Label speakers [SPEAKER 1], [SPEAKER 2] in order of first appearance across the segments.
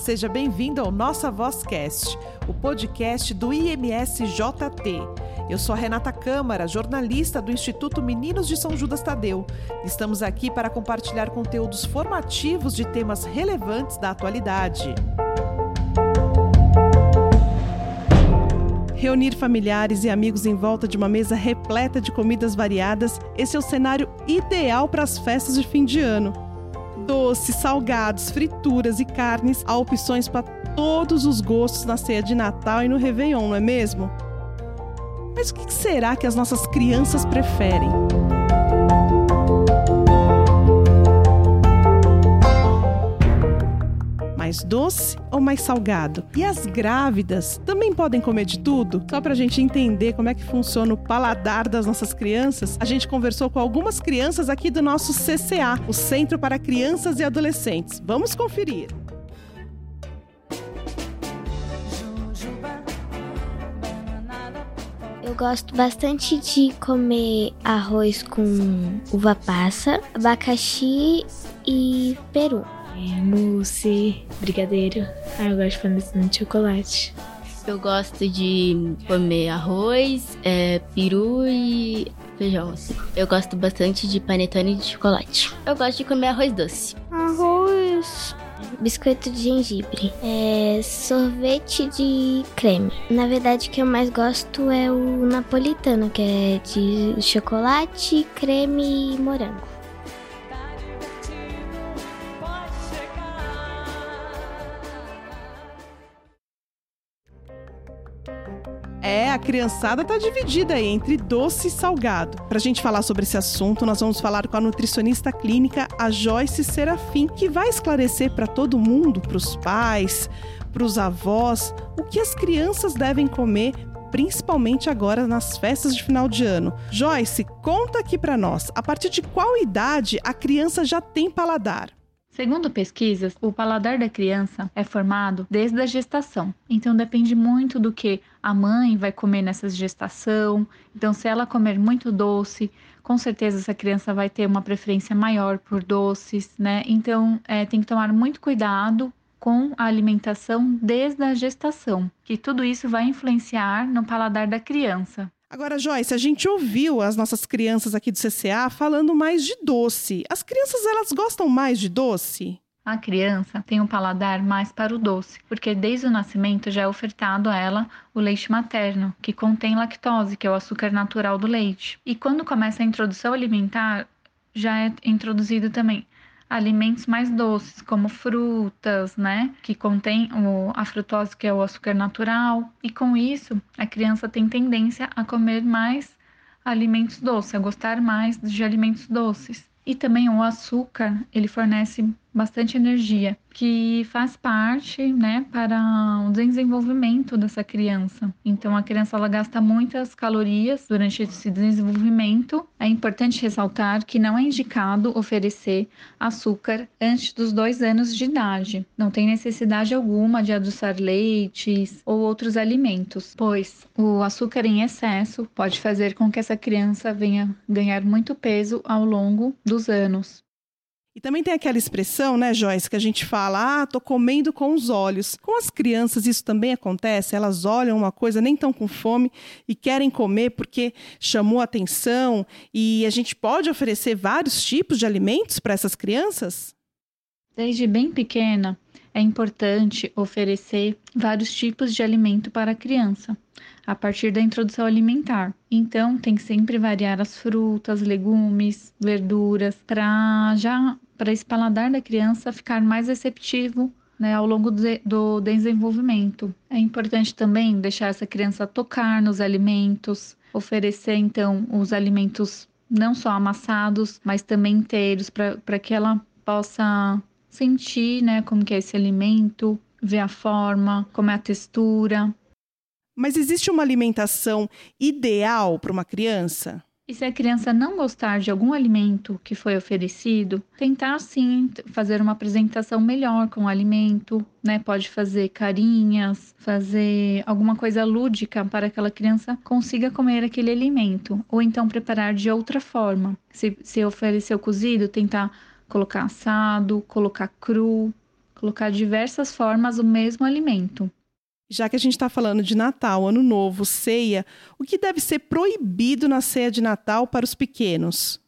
[SPEAKER 1] Seja bem-vindo ao Nossa Vozcast, o podcast do IMSJT. Eu sou Renata Câmara, jornalista do Instituto Meninos de São Judas Tadeu. Estamos aqui para compartilhar conteúdos formativos de temas relevantes da atualidade. Reunir familiares e amigos em volta de uma mesa repleta de comidas variadas, esse é o cenário ideal para as festas de fim de ano. Doces, salgados, frituras e carnes, há opções para todos os gostos na ceia de Natal e no Réveillon, não é mesmo? Mas o que será que as nossas crianças preferem? Doce ou mais salgado? E as grávidas também podem comer de tudo? Só para a gente entender como é que funciona o paladar das nossas crianças, a gente conversou com algumas crianças aqui do nosso CCA, o Centro para Crianças e Adolescentes. Vamos conferir.
[SPEAKER 2] Eu gosto bastante de comer arroz com uva passa, abacaxi e peru.
[SPEAKER 3] É, mousse, brigadeiro. Ah, eu gosto de panetone de chocolate.
[SPEAKER 4] Eu gosto de comer arroz, é, peru e feijão. Assim. Eu gosto bastante de panetone de chocolate. Eu gosto de comer arroz doce.
[SPEAKER 2] Arroz, biscoito de gengibre, é, sorvete de creme. Na verdade, o que eu mais gosto é o napolitano, que é de chocolate, creme e morango.
[SPEAKER 1] A criançada tá dividida aí entre doce e salgado. Pra gente falar sobre esse assunto, nós vamos falar com a nutricionista clínica, a Joyce Serafim, que vai esclarecer para todo mundo, para os pais, para os avós, o que as crianças devem comer principalmente agora nas festas de final de ano. Joyce, conta aqui para nós, a partir de qual idade a criança já tem paladar?
[SPEAKER 3] Segundo pesquisas, o paladar da criança é formado desde a gestação. Então depende muito do que a mãe vai comer nessa gestação. Então, se ela comer muito doce, com certeza essa criança vai ter uma preferência maior por doces, né? Então, é, tem que tomar muito cuidado com a alimentação desde a gestação, que tudo isso vai influenciar no paladar da criança.
[SPEAKER 1] Agora, Joyce, a gente ouviu as nossas crianças aqui do CCA falando mais de doce. As crianças, elas gostam mais de doce?
[SPEAKER 3] A criança tem um paladar mais para o doce, porque desde o nascimento já é ofertado a ela o leite materno, que contém lactose, que é o açúcar natural do leite. E quando começa a introdução alimentar, já é introduzido também alimentos mais doces, como frutas, né, que contém o, a frutose, que é o açúcar natural, e com isso a criança tem tendência a comer mais alimentos doces, a gostar mais de alimentos doces. E também o açúcar, ele fornece bastante energia, que faz parte, né, para o desenvolvimento dessa criança. Então a criança ela gasta muitas calorias durante esse desenvolvimento. É importante ressaltar que não é indicado oferecer açúcar antes dos dois anos de idade. Não tem necessidade alguma de adoçar leites ou outros alimentos, pois o açúcar em excesso pode fazer com que essa criança venha ganhar muito peso ao longo dos anos.
[SPEAKER 1] E também tem aquela expressão, né, Joyce, que a gente fala, ah, tô comendo com os olhos. Com as crianças isso também acontece, elas olham uma coisa, nem tão com fome e querem comer porque chamou atenção e a gente pode oferecer vários tipos de alimentos para essas crianças?
[SPEAKER 3] Desde bem pequena, é importante oferecer vários tipos de alimento para a criança, a partir da introdução alimentar. Então, tem que sempre variar as frutas, legumes, verduras, para já para esse paladar da criança ficar mais receptivo né, ao longo do, desenvolvimento. É importante também deixar essa criança tocar nos alimentos, oferecer então os alimentos não só amassados, mas também inteiros, para que ela possa sentir, né, como que é esse alimento, ver a forma, como é a textura.
[SPEAKER 1] Mas existe uma alimentação ideal para uma criança?
[SPEAKER 3] E se a criança não gostar de algum alimento que foi oferecido, tentar sim fazer uma apresentação melhor com o alimento, né? Pode fazer carinhas, fazer alguma coisa lúdica para que aquela criança consiga comer aquele alimento, ou então preparar de outra forma. Se, se cozido, tentar colocar assado, colocar cru, colocar diversas formas o mesmo alimento.
[SPEAKER 1] Já que a gente está falando de Natal, Ano Novo, ceia, o que deve ser proibido na ceia de Natal para os pequenos?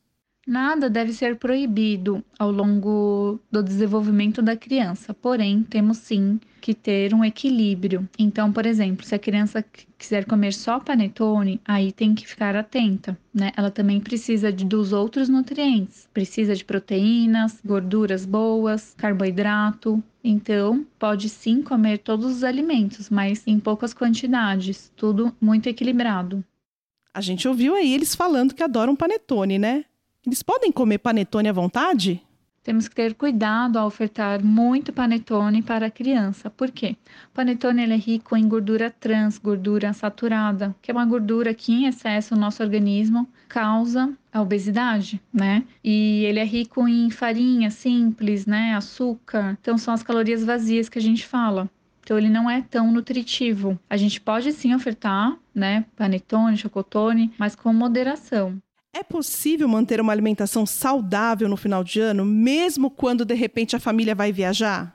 [SPEAKER 3] Nada deve ser proibido ao longo do desenvolvimento da criança, porém, temos sim que ter um equilíbrio. Então, por exemplo, se a criança quiser comer só panetone, aí tem que ficar atenta, né? Ela também precisa de, dos outros nutrientes, precisa de proteínas, gorduras boas, carboidrato. Então, pode sim comer todos os alimentos, mas em poucas quantidades, tudo muito equilibrado.
[SPEAKER 1] A gente ouviu aí eles falando que adoram panetone, né? Eles podem comer panetone à vontade?
[SPEAKER 3] Temos que ter cuidado ao ofertar muito panetone para a criança. Por quê? O panetone é rico em gordura trans, gordura saturada, que é uma gordura que em excesso no nosso organismo causa a obesidade, né? E ele é rico em farinha simples, né? Açúcar. Então são as calorias vazias que a gente fala. Então ele não é tão nutritivo. A gente pode sim ofertar, né, panetone, chocotone, mas com moderação.
[SPEAKER 1] É possível manter uma alimentação saudável no final de ano, mesmo quando de repente a família vai viajar?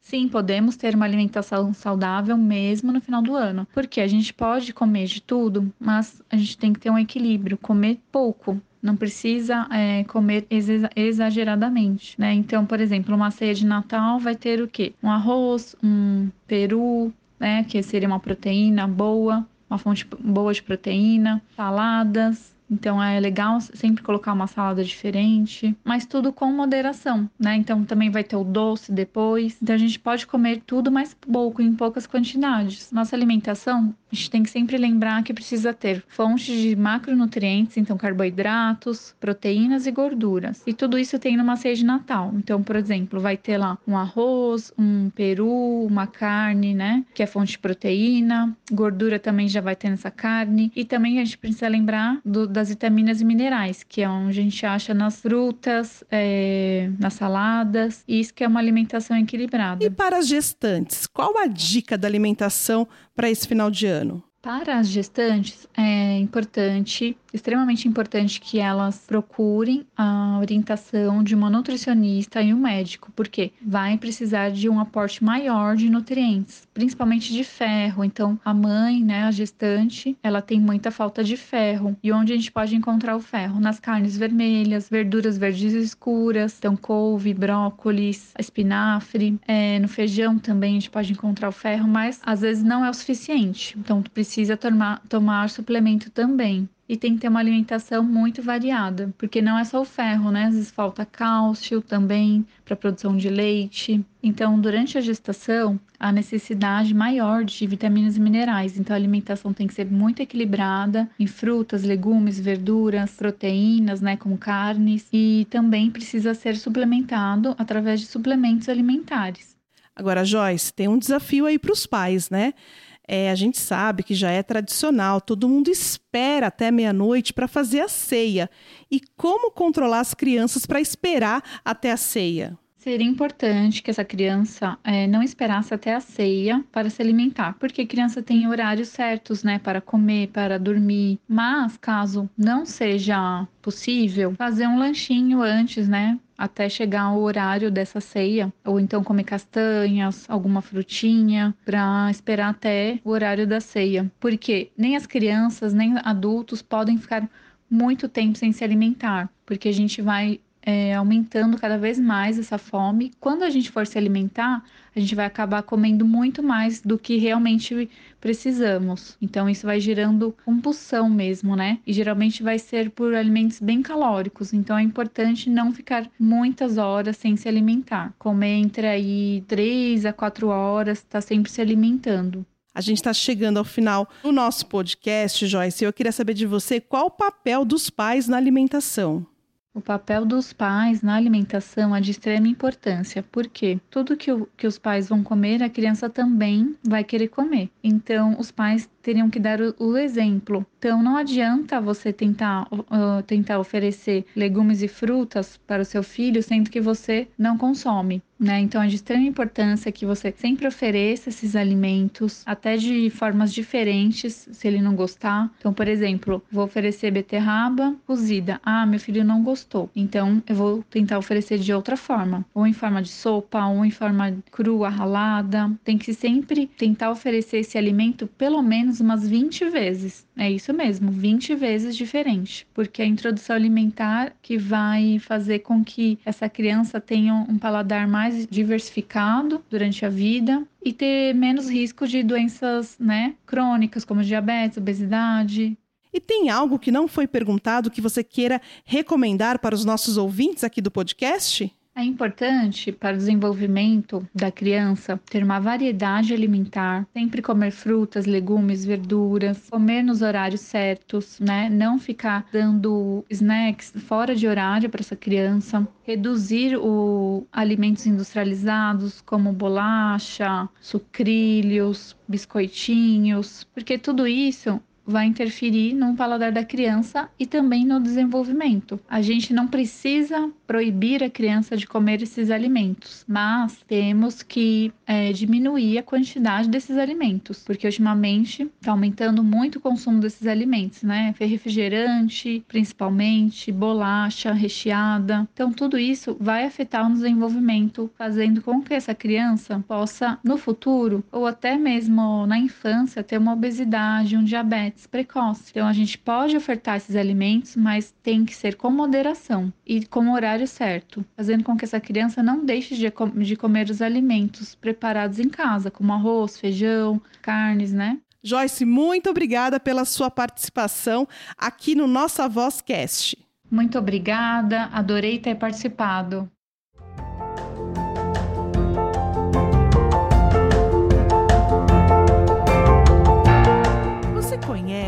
[SPEAKER 3] Sim, podemos ter uma alimentação saudável mesmo no final do ano. Porque a gente pode comer de tudo, mas a gente tem que ter um equilíbrio, comer pouco. Não precisa é, comer exageradamente, né? Então, por exemplo, uma ceia de Natal vai ter o quê? Um arroz, um peru, né? Que seria uma proteína boa, uma fonte boa de proteína, saladas, então é legal sempre colocar uma salada diferente, mas tudo com moderação, né? Então também vai ter o doce depois. Então a gente pode comer tudo mais pouco, em poucas quantidades. Nossa alimentação, a gente tem que sempre lembrar que precisa ter fontes de macronutrientes, então carboidratos, proteínas e gorduras. E tudo isso tem numa ceia de Natal. Então, por exemplo, vai ter lá um arroz, um peru, uma carne, né? Que é fonte de proteína. Gordura também já vai ter nessa carne. E também a gente precisa lembrar do, da das vitaminas e minerais, que é onde a gente acha nas frutas, é, nas saladas, isso que é uma alimentação equilibrada.
[SPEAKER 1] E para as gestantes, qual a dica da alimentação para esse final de ano?
[SPEAKER 3] Para as gestantes, é importante, extremamente importante que elas procurem a orientação de uma nutricionista e um médico, porque vai precisar de um aporte maior de nutrientes, principalmente de ferro. Então, a mãe, né, a gestante, ela tem muita falta de ferro. E onde a gente pode encontrar o ferro? Nas carnes vermelhas, verduras verdes escuras, então couve, brócolis, espinafre. É, no feijão também a gente pode encontrar o ferro, mas às vezes não é o suficiente. Então, precisa tomar, tomar suplemento também. E tem que ter uma alimentação muito variada, porque não é só o ferro, né? Às vezes falta cálcio também para a produção de leite. Então, durante a gestação, há necessidade maior de vitaminas e minerais. Então, a alimentação tem que ser muito equilibrada em frutas, legumes, verduras, proteínas, né, como carnes, e também precisa ser suplementado através de suplementos alimentares.
[SPEAKER 1] Agora, Joyce, tem um desafio aí para os pais, né? É, a gente sabe que já é tradicional, todo mundo espera até meia-noite para fazer a ceia. E como controlar as crianças para esperar até a ceia?
[SPEAKER 3] Seria importante que essa criança é, não esperasse até a ceia para se alimentar, porque a criança tem horários certos, né, para comer, para dormir. Mas caso não seja possível, fazer um lanchinho antes, né, até chegar o horário dessa ceia, ou então comer castanhas, alguma frutinha, para esperar até o horário da ceia, porque nem as crianças nem adultos podem ficar muito tempo sem se alimentar, porque a gente vai é, aumentando cada vez mais essa fome. Quando a gente for se alimentar, a gente vai acabar comendo muito mais do que realmente precisamos. Então, isso vai gerando compulsão mesmo, né? E geralmente vai ser por alimentos bem calóricos. Então, é importante não ficar muitas horas sem se alimentar. Comer entre aí 3 a 4 horas, tá sempre se alimentando.
[SPEAKER 1] A gente está chegando ao final do nosso podcast, Joyce. Eu queria saber de você qual o papel dos pais na alimentação.
[SPEAKER 3] O papel dos pais na alimentação é de extrema importância, porque tudo que, o, que os pais vão comer, a criança também vai querer comer. Então, os pais teriam que dar o, o exemplo. Então, não adianta você tentar, tentar oferecer legumes e frutas para o seu filho, sendo que você não consome. Né? Então é de extrema importância que você sempre ofereça esses alimentos, até de formas diferentes, se ele não gostar. Então, por exemplo, vou oferecer beterraba cozida. Ah, meu filho não gostou. Então, eu vou tentar oferecer de outra forma, ou em forma de sopa, ou em forma crua, ralada. Tem que sempre tentar oferecer esse alimento pelo menos umas 20 vezes. É isso mesmo, 20 vezes diferente, porque a introdução alimentar que vai fazer com que essa criança tenha um paladar mais diversificado durante a vida e ter menos risco de doenças, né, crônicas como diabetes, obesidade.
[SPEAKER 1] E tem algo que não foi perguntado que você queira recomendar para os nossos ouvintes aqui do podcast?
[SPEAKER 3] É importante para o desenvolvimento da criança ter uma variedade alimentar, sempre comer frutas, legumes, verduras, comer nos horários certos, né? Não ficar dando snacks fora de horário para essa criança, reduzir o alimentos industrializados como bolacha, sucrilhos, biscoitinhos, porque tudo isso vai interferir no paladar da criança e também no desenvolvimento. A gente não precisa proibir a criança de comer esses alimentos, mas temos que é, diminuir a quantidade desses alimentos, porque ultimamente está aumentando muito o consumo desses alimentos, né? Refrigerante, principalmente, bolacha recheada. Então, tudo isso vai afetar o desenvolvimento, fazendo com que essa criança possa, no futuro, ou até mesmo na infância, ter uma obesidade, um diabetes precoce. Então, a gente pode ofertar esses alimentos, mas tem que ser com moderação e com horário horário certo, fazendo com que essa criança não deixe de, de comer os alimentos preparados em casa, como arroz, feijão, carnes, né?
[SPEAKER 1] Joyce, muito obrigada pela sua participação aqui no Nossa Voz Cast.
[SPEAKER 3] Muito obrigada, adorei ter participado.